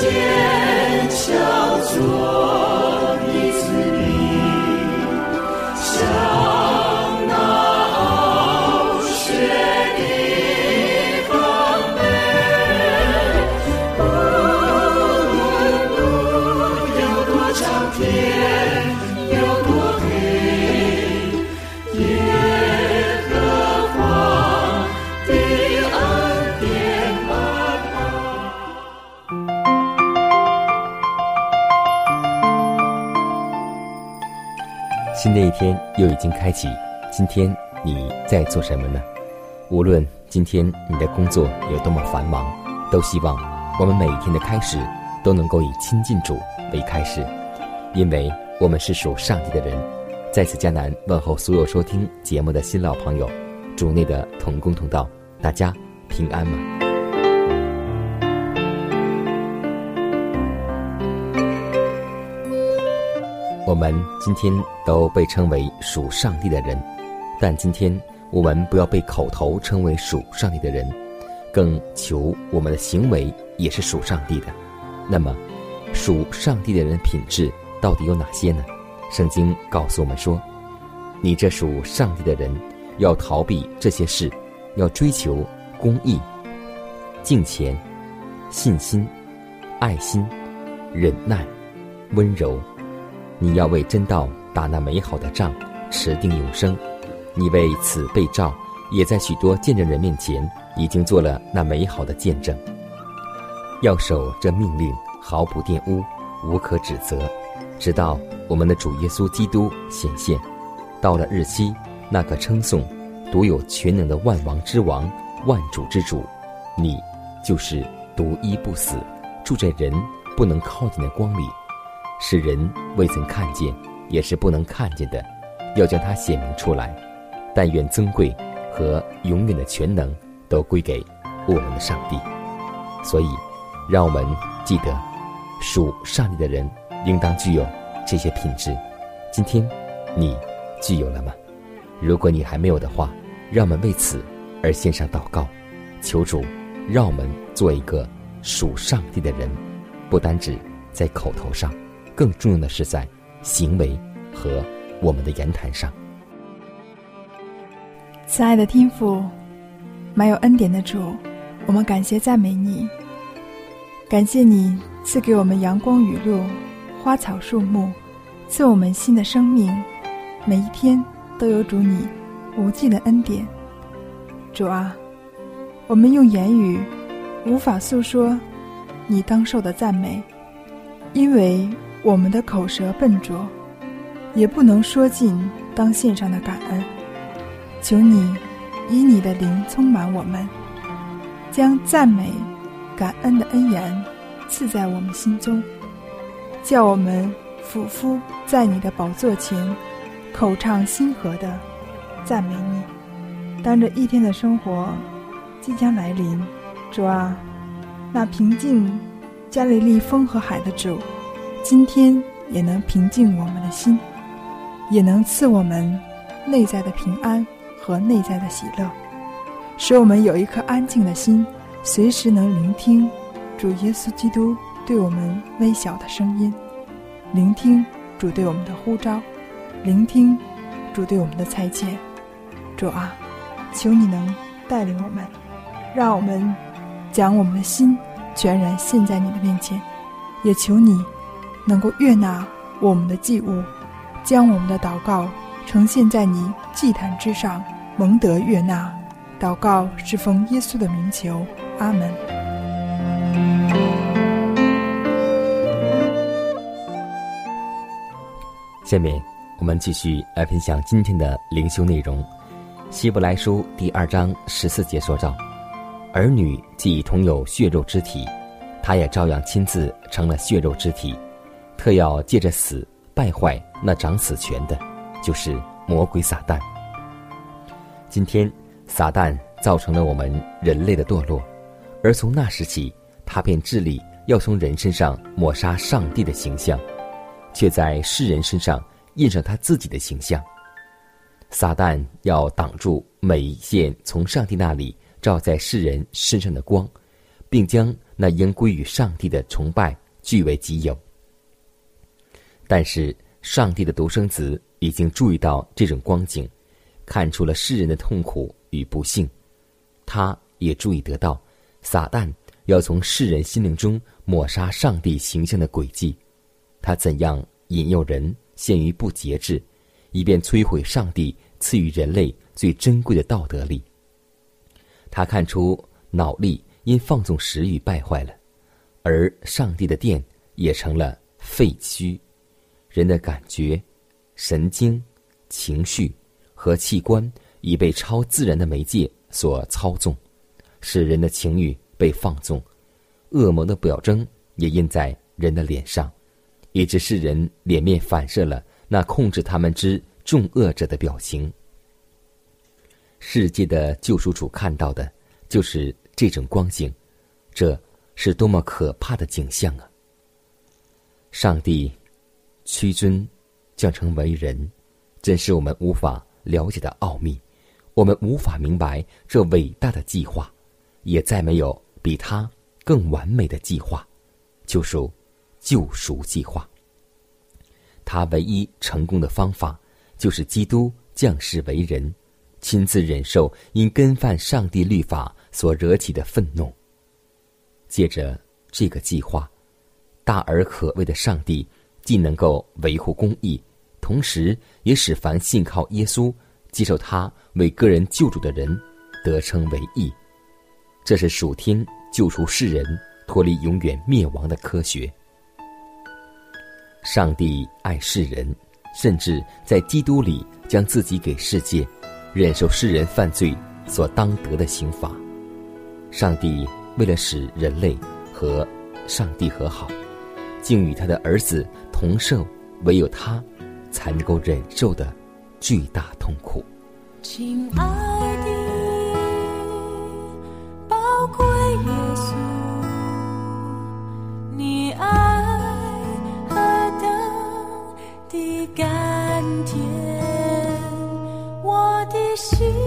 坚强做。开启，今天你在做什么呢？无论今天你的工作有多么繁忙，都希望我们每一天的开始都能够以亲近主为开始，因为我们是属上帝的人。在此，迦南问候所有收听节目的新老朋友，主内的同工同道，大家平安吗？我们今天都被称为属上帝的人，但今天我们不要被口头称为属上帝的人，更求我们的行为也是属上帝的。那么，属上帝的人品质到底有哪些呢？圣经告诉我们说：“你这属上帝的人，要逃避这些事，要追求公义、敬虔、信心、爱心、忍耐、温柔。”你要为真道打那美好的仗，持定永生。你为此被召，也在许多见证人面前已经做了那美好的见证。要守这命令，毫不玷污，无可指责，直到我们的主耶稣基督显现。到了日期，那个称颂、独有全能的万王之王、万主之主，你就是独一不死，住在人不能靠近的光里。使人未曾看见，也是不能看见的，要将它显明出来。但愿尊贵和永远的全能都归给我们的上帝。所以，让我们记得，属上帝的人应当具有这些品质。今天，你具有了吗？如果你还没有的话，让我们为此而献上祷告，求主让我们做一个属上帝的人，不单指在口头上。更重要的是在行为和我们的言谈上。慈爱的天父，满有恩典的主，我们感谢赞美你，感谢你赐给我们阳光雨露、花草树木，赐我们新的生命，每一天都有主你无尽的恩典。主啊，我们用言语无法诉说你当受的赞美，因为。我们的口舌笨拙，也不能说尽当献上的感恩。求你以你的灵充满我们，将赞美、感恩的恩言赐在我们心中，叫我们俯伏在你的宝座前，口唱心和的赞美你。当这一天的生活即将来临，主啊，那平静加利利风和海的主。今天也能平静我们的心，也能赐我们内在的平安和内在的喜乐，使我们有一颗安静的心，随时能聆听主耶稣基督对我们微小的声音，聆听主对我们的呼召，聆听主对我们的裁切。主啊，求你能带领我们，让我们将我们的心全然献在你的面前，也求你。能够悦纳我们的祭物，将我们的祷告呈现在你祭坛之上，蒙得悦纳。祷告是奉耶稣的名求，阿门。下面我们继续来分享今天的灵修内容，《希伯来书》第二章十四节说道：“儿女既同有血肉之体，他也照样亲自成了血肉之体，特要借着死败坏那掌死权的，就是魔鬼撒旦。今天撒旦造成了我们人类的堕落，而从那时起，他便致力要从人身上抹杀上帝的形象。”却在世人身上印上他自己的形象。撒旦要挡住每一线从上帝那里照在世人身上的光，并将那应归于上帝的崇拜据为己有。但是，上帝的独生子已经注意到这种光景，看出了世人的痛苦与不幸，他也注意得到撒旦要从世人心灵中抹杀上帝形象的轨迹。他怎样引诱人陷于不节制，以便摧毁上帝赐予人类最珍贵的道德力？他看出脑力因放纵食欲败坏了，而上帝的殿也成了废墟。人的感觉、神经、情绪和器官已被超自然的媒介所操纵，使人的情欲被放纵。恶魔的表征也印在人的脸上。以致世人脸面反射了那控制他们之众恶者的表情。世界的救赎主看到的，就是这种光景，这是多么可怕的景象啊！上帝屈尊降成为人，真是我们无法了解的奥秘，我们无法明白这伟大的计划，也再没有比他更完美的计划，就属。救赎计划，他唯一成功的方法，就是基督降世为人，亲自忍受因跟犯上帝律法所惹起的愤怒。借着这个计划，大而可畏的上帝既能够维护公义，同时也使凡信靠耶稣、接受他为个人救主的人得称为义。这是属天救赎世人脱离永远灭亡的科学。上帝爱世人，甚至在基督里将自己给世界，忍受世人犯罪所当得的刑罚。上帝为了使人类和上帝和好，竟与他的儿子同受唯有他才能够忍受的巨大痛苦。亲爱的，宝贵耶稣，你爱和等的。甘甜，我的心。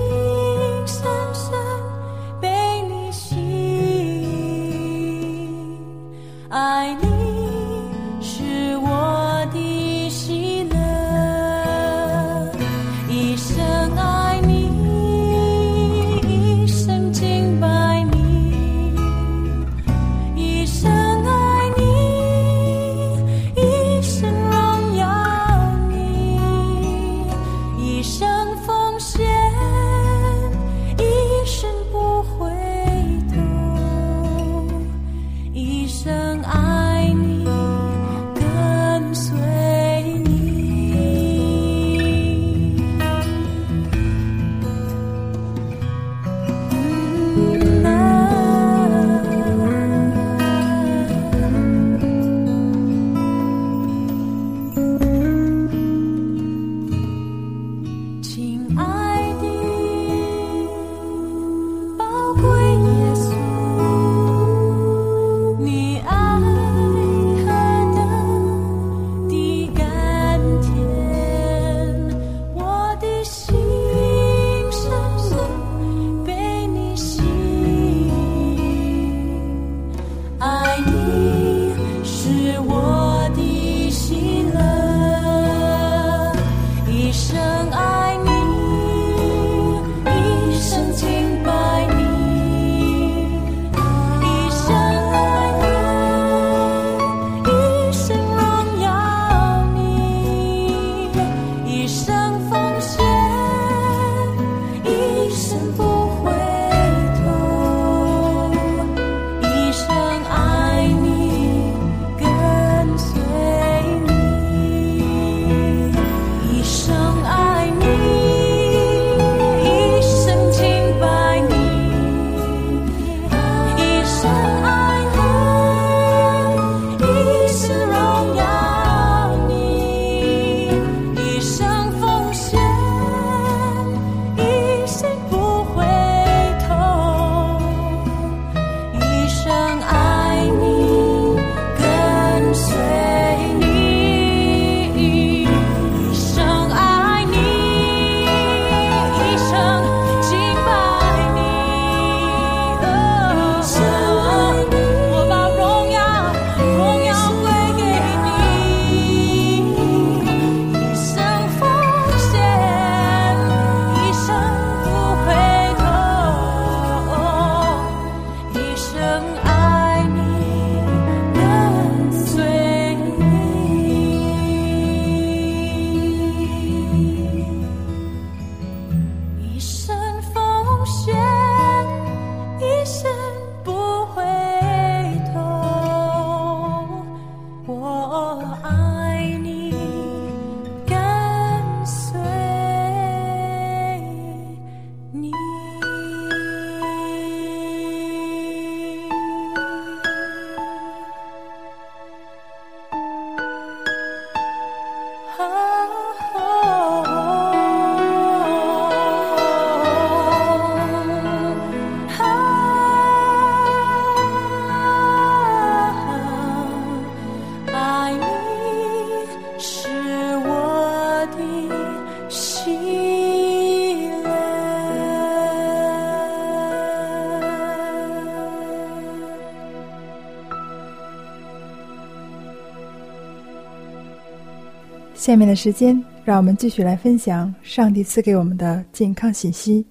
下面的时间，让我们继续来分享上帝赐给我们的健康信息。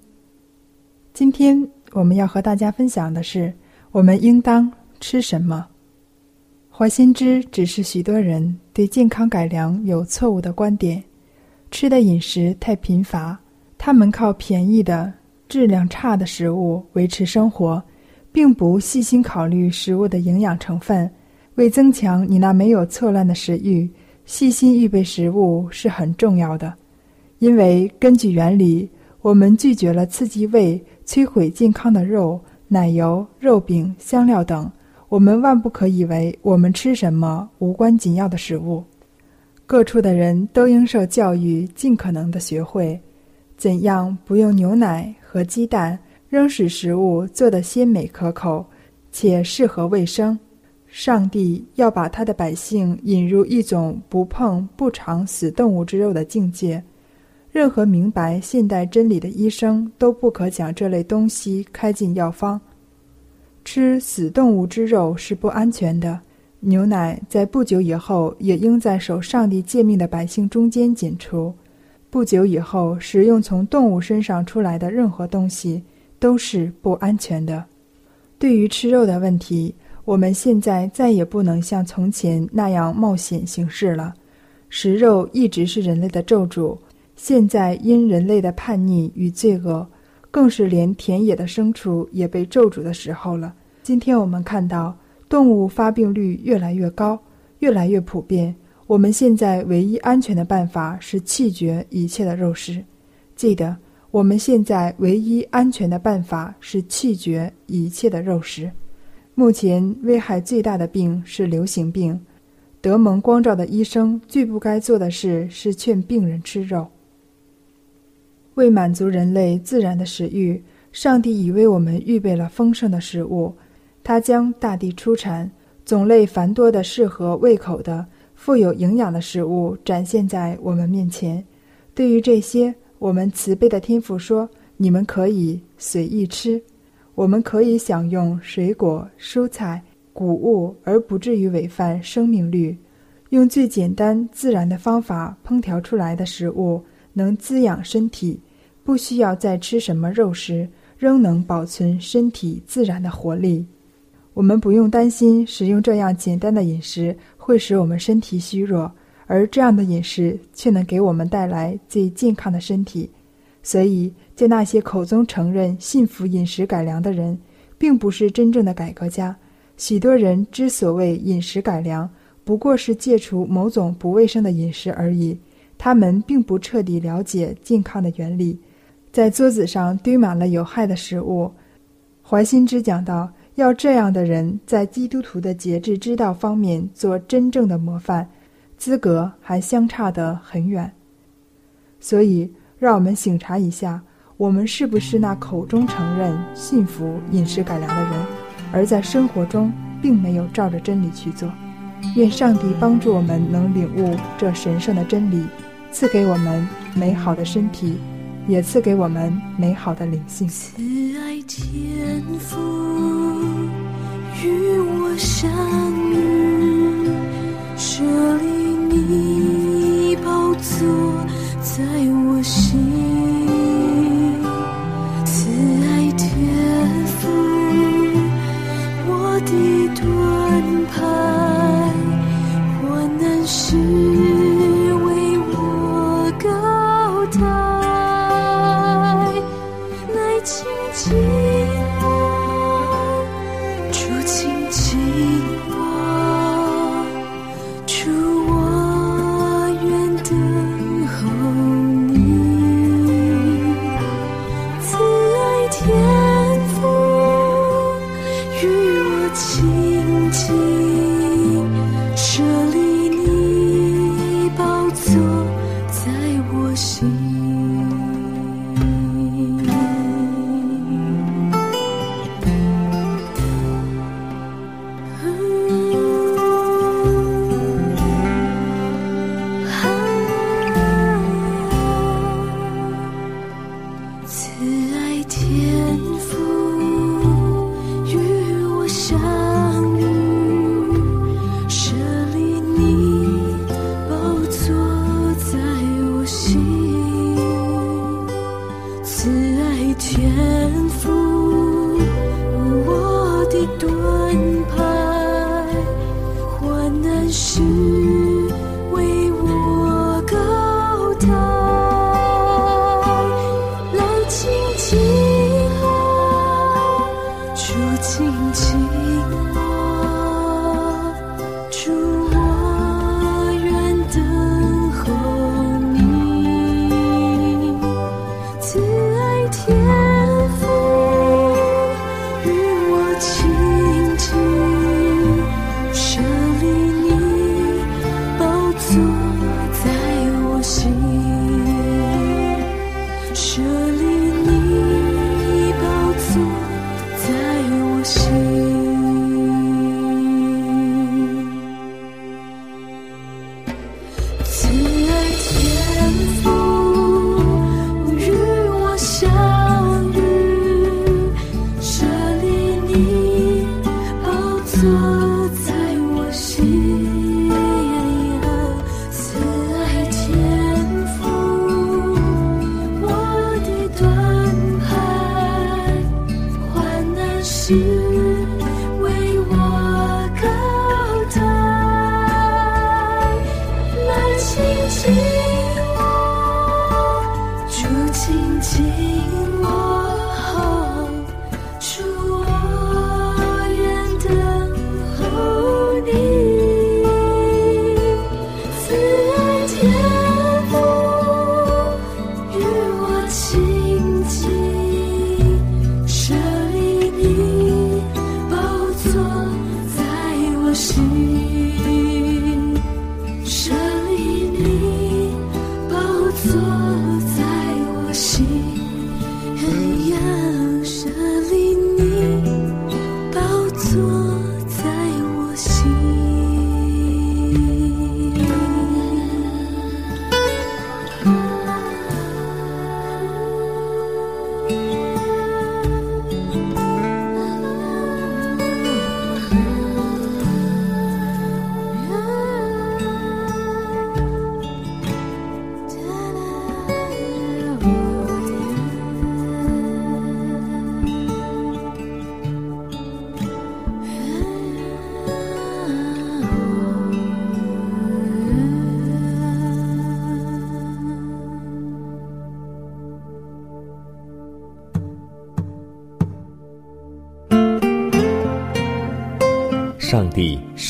今天我们要和大家分享的是，我们应当吃什么。怀心之只是许多人对健康改良有错误的观点，吃的饮食太贫乏，他们靠便宜的、质量差的食物维持生活，并不细心考虑食物的营养成分。为增强你那没有错乱的食欲。细心预备食物是很重要的，因为根据原理，我们拒绝了刺激胃、摧毁健康的肉、奶油、肉饼、香料等。我们万不可以为我们吃什么无关紧要的食物。各处的人都应受教育，尽可能的学会怎样不用牛奶和鸡蛋，仍使食物做得鲜美可口，且适合卫生。上帝要把他的百姓引入一种不碰不尝死动物之肉的境界。任何明白现代真理的医生都不可将这类东西开进药方。吃死动物之肉是不安全的。牛奶在不久以后也应在守上帝诫命的百姓中间剪除。不久以后食用从动物身上出来的任何东西都是不安全的。对于吃肉的问题。我们现在再也不能像从前那样冒险行事了。食肉一直是人类的咒诅，现在因人类的叛逆与罪恶，更是连田野的牲畜也被咒诅的时候了。今天我们看到动物发病率越来越高，越来越普遍。我们现在唯一安全的办法是弃绝一切的肉食。记得，我们现在唯一安全的办法是弃绝一切的肉食。目前危害最大的病是流行病，德蒙光照的医生最不该做的事是劝病人吃肉。为满足人类自然的食欲，上帝已为我们预备了丰盛的食物。他将大地出产、种类繁多的、适合胃口的、富有营养的食物展现在我们面前。对于这些，我们慈悲的天父说：“你们可以随意吃。”我们可以享用水果、蔬菜、谷物，而不至于违反生命律。用最简单自然的方法烹调出来的食物，能滋养身体，不需要再吃什么肉食，仍能保存身体自然的活力。我们不用担心使用这样简单的饮食会使我们身体虚弱，而这样的饮食却能给我们带来最健康的身体。所以。在那些口中承认信服饮食改良的人，并不是真正的改革家。许多人之所谓饮食改良，不过是戒除某种不卫生的饮食而已。他们并不彻底了解健康的原理。在桌子上堆满了有害的食物。怀心之讲到，要这样的人在基督徒的节制之道方面做真正的模范，资格还相差得很远。所以，让我们醒察一下。我们是不是那口中承认信服饮食改良的人，而在生活中并没有照着真理去做？愿上帝帮助我们能领悟这神圣的真理，赐给我们美好的身体，也赐给我们美好的灵性。慈爱天父与我相遇，设立你宝座在我心。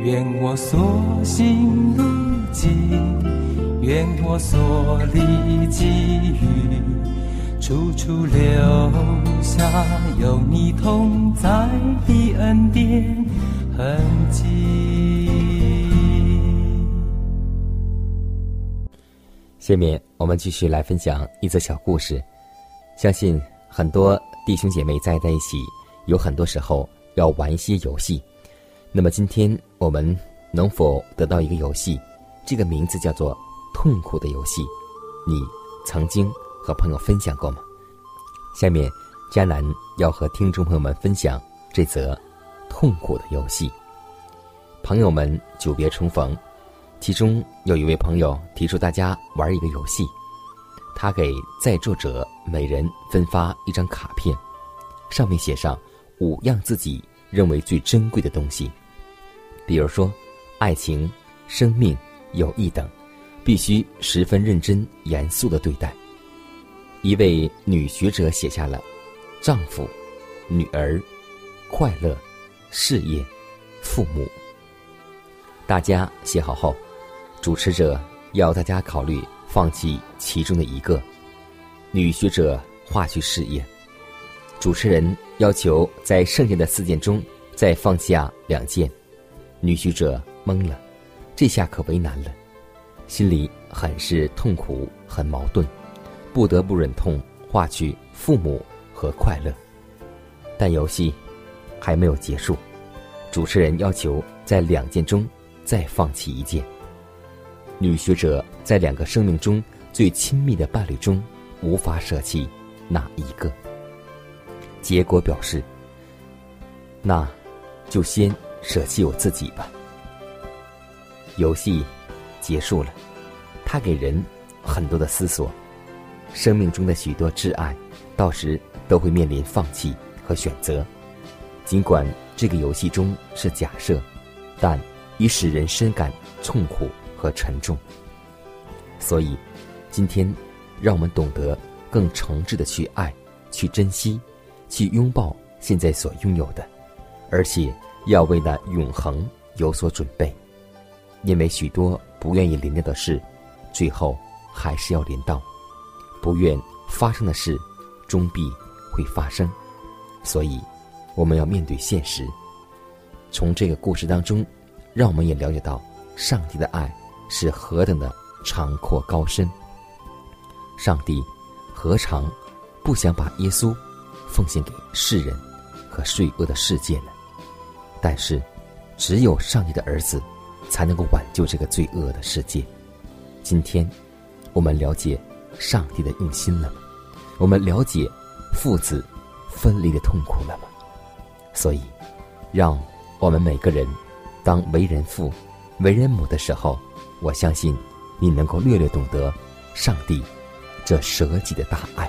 愿我所行路径，愿我所历际遇，处处留下有你同在的恩典痕迹。下面我们继续来分享一则小故事。相信很多弟兄姐妹在在一起，有很多时候要玩一些游戏。那么今天我们能否得到一个游戏？这个名字叫做“痛苦的游戏”。你曾经和朋友分享过吗？下面，佳楠要和听众朋友们分享这则痛苦的游戏。朋友们久别重逢，其中有一位朋友提出大家玩一个游戏，他给在座者每人分发一张卡片，上面写上五样自己。认为最珍贵的东西，比如说，爱情、生命、友谊等，必须十分认真严肃的对待。一位女学者写下了：丈夫、女儿、快乐、事业、父母。大家写好后，主持者要大家考虑放弃其中的一个。女学者划去事业。主持人要求在剩下的四件中再放下两件，女学者懵了，这下可为难了，心里很是痛苦，很矛盾，不得不忍痛划去父母和快乐。但游戏还没有结束，主持人要求在两件中再放弃一件。女学者在两个生命中最亲密的伴侣中无法舍弃哪一个？结果表示，那就先舍弃我自己吧。游戏结束了，它给人很多的思索。生命中的许多挚爱，到时都会面临放弃和选择。尽管这个游戏中是假设，但已使人深感痛苦和沉重。所以，今天让我们懂得更诚挚的去爱、去珍惜、去拥抱现在所拥有的，而且要为那永恒有所准备。因为许多不愿意临到的事，最后还是要临到。不愿发生的事，终必会发生，所以我们要面对现实。从这个故事当中，让我们也了解到上帝的爱是何等的长阔高深。上帝何尝不想把耶稣奉献给世人和罪恶的世界呢？但是，只有上帝的儿子才能够挽救这个罪恶的世界。今天，我们了解。上帝的用心了吗？我们了解父子分离的痛苦了吗？所以，让我们每个人当为人父、为人母的时候，我相信你能够略略懂得上帝这舍己的大爱。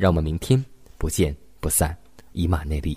让我们明天不见不散，以马内利。